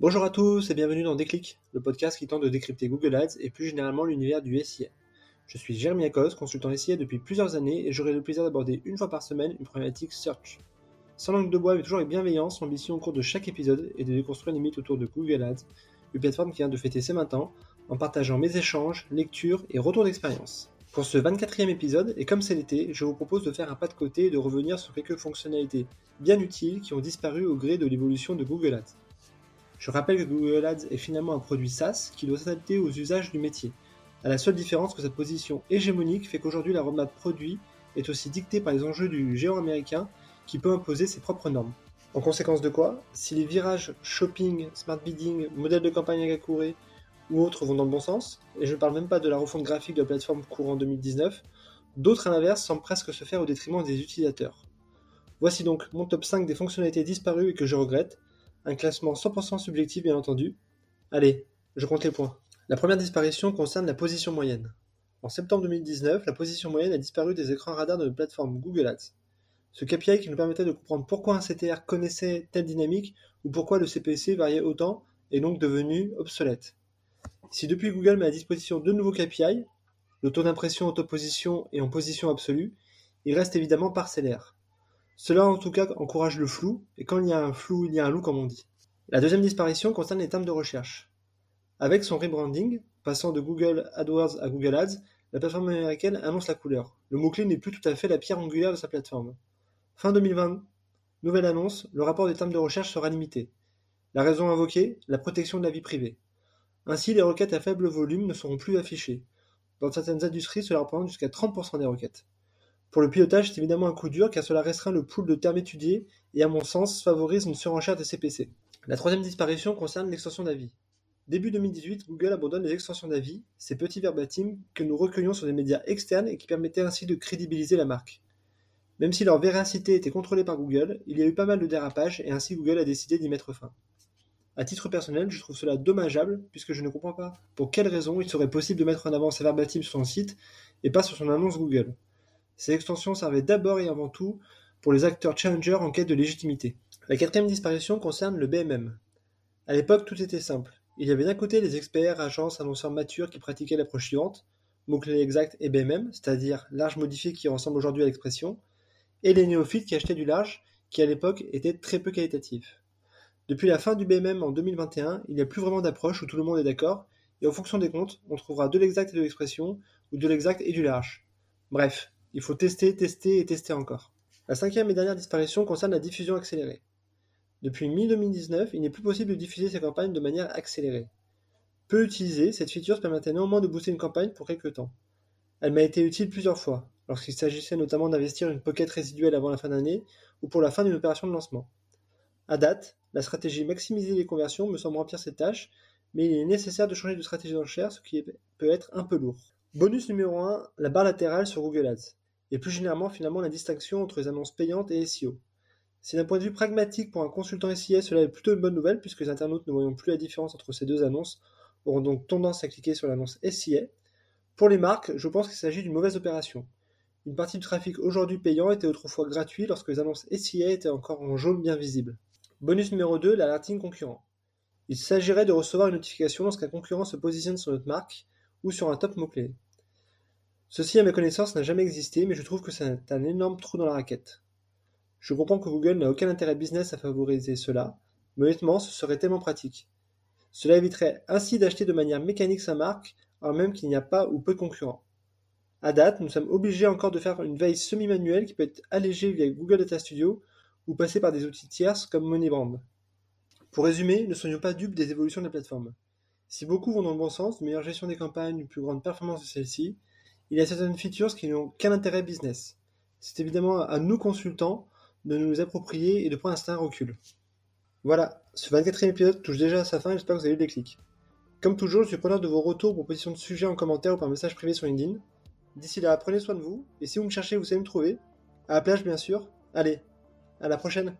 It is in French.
Bonjour à tous et bienvenue dans Déclic, le podcast qui tente de décrypter Google Ads et plus généralement l'univers du SIA. Je suis Jérémy Akos, consultant SIA depuis plusieurs années et j'aurai le plaisir d'aborder une fois par semaine une problématique search. Sans langue de bois mais toujours avec bienveillance, l'ambition au cours de chaque épisode est de déconstruire les mythes autour de Google Ads, une plateforme qui vient de fêter ses 20 ans, en partageant mes échanges, lectures et retours d'expérience. Pour ce 24e épisode, et comme c'est l'été, je vous propose de faire un pas de côté et de revenir sur quelques fonctionnalités bien utiles qui ont disparu au gré de l'évolution de Google Ads. Je rappelle que Google Ads est finalement un produit SaaS qui doit s'adapter aux usages du métier, à la seule différence que sa position hégémonique fait qu'aujourd'hui la roadmap produit est aussi dictée par les enjeux du géant américain qui peut imposer ses propres normes. En conséquence de quoi, si les virages shopping, smart bidding, modèle de campagne Agakure ou autres vont dans le bon sens, et je ne parle même pas de la refonte graphique de la plateforme courant 2019, d'autres à l'inverse semblent presque se faire au détriment des utilisateurs. Voici donc mon top 5 des fonctionnalités disparues et que je regrette, un classement 100% subjectif bien entendu. Allez, je compte les points. La première disparition concerne la position moyenne. En septembre 2019, la position moyenne a disparu des écrans radars de la plateforme Google Ads. Ce KPI qui nous permettait de comprendre pourquoi un CTR connaissait telle dynamique ou pourquoi le CPC variait autant est donc devenu obsolète. Si depuis Google met à disposition deux nouveaux KPI, le taux d'impression en position et en position absolue, il reste évidemment parcellaire. Cela en tout cas encourage le flou, et quand il y a un flou, il y a un loup comme on dit. La deuxième disparition concerne les termes de recherche. Avec son rebranding, passant de Google AdWords à Google Ads, la plateforme américaine annonce la couleur. Le mot-clé n'est plus tout à fait la pierre angulaire de sa plateforme. Fin 2020, nouvelle annonce, le rapport des termes de recherche sera limité. La raison invoquée, la protection de la vie privée. Ainsi, les requêtes à faible volume ne seront plus affichées. Dans certaines industries, cela représente jusqu'à 30% des requêtes. Pour le pilotage, c'est évidemment un coup dur car cela restreint le pool de termes étudiés et à mon sens favorise une surenchère des CPC. La troisième disparition concerne l'extension d'avis. Début 2018, Google abandonne les extensions d'avis, ces petits verbatims que nous recueillons sur des médias externes et qui permettaient ainsi de crédibiliser la marque. Même si leur véracité était contrôlée par Google, il y a eu pas mal de dérapages et ainsi Google a décidé d'y mettre fin. À titre personnel, je trouve cela dommageable puisque je ne comprends pas pour quelle raison il serait possible de mettre en avant ces verbatims sur son site et pas sur son annonce Google. Ces extensions servaient d'abord et avant tout pour les acteurs challengers en quête de légitimité. La quatrième disparition concerne le BMM. À l'époque, tout était simple. Il y avait d'un côté les experts, agences, annonceurs matures qui pratiquaient l'approche suivante, mots-clés exacts et BMM, c'est-à-dire large modifié qui ressemble aujourd'hui à l'expression, et les néophytes qui achetaient du large, qui à l'époque était très peu qualitatif. Depuis la fin du BMM en 2021, il n'y a plus vraiment d'approche où tout le monde est d'accord, et en fonction des comptes, on trouvera de l'exact et de l'expression, ou de l'exact et du large. Bref, il faut tester, tester et tester encore. La cinquième et dernière disparition concerne la diffusion accélérée. Depuis mi-2019, il n'est plus possible de diffuser ces campagnes de manière accélérée. Peu utilisée, cette feature permettait néanmoins de booster une campagne pour quelques temps. Elle m'a été utile plusieurs fois, lorsqu'il s'agissait notamment d'investir une pocket résiduelle avant la fin d'année ou pour la fin d'une opération de lancement. À date, la stratégie maximiser les conversions me semble remplir cette tâche, mais il est nécessaire de changer de stratégie d'enchère, ce qui peut être un peu lourd. Bonus numéro 1, la barre latérale sur Google Ads et plus généralement finalement la distinction entre les annonces payantes et SEO. Si d'un point de vue pragmatique pour un consultant SIA, cela est plutôt une bonne nouvelle puisque les internautes ne voyant plus la différence entre ces deux annonces auront donc tendance à cliquer sur l'annonce SIA. Pour les marques, je pense qu'il s'agit d'une mauvaise opération. Une partie du trafic aujourd'hui payant était autrefois gratuit lorsque les annonces SIA étaient encore en jaune bien visible. Bonus numéro 2, l'alerting concurrent. Il s'agirait de recevoir une notification lorsqu'un concurrent se positionne sur notre marque ou sur un top mot-clé. Ceci à ma connaissance n'a jamais existé, mais je trouve que c'est un énorme trou dans la raquette. Je comprends que Google n'a aucun intérêt business à favoriser cela, mais honnêtement ce serait tellement pratique. Cela éviterait ainsi d'acheter de manière mécanique sa marque, alors même qu'il n'y a pas ou peu de concurrents. À date, nous sommes obligés encore de faire une veille semi-manuelle qui peut être allégée via Google Data Studio ou passer par des outils tierces comme MoneyBrand. Pour résumer, ne soyons pas dupes des évolutions de la plateforme. Si beaucoup vont dans le bon sens, une meilleure gestion des campagnes, une plus grande performance de celles-ci, il y a certaines features qui n'ont qu'un intérêt business. C'est évidemment à nous consultants de nous approprier et de prendre un certain recul. Voilà, ce 24e épisode touche déjà à sa fin, j'espère que vous avez eu des clics. Comme toujours, je suis preneur de vos retours, propositions de sujets en commentaire ou par message privé sur LinkedIn. D'ici là, prenez soin de vous, et si vous me cherchez, vous savez me trouver. À la plage, bien sûr. Allez, à la prochaine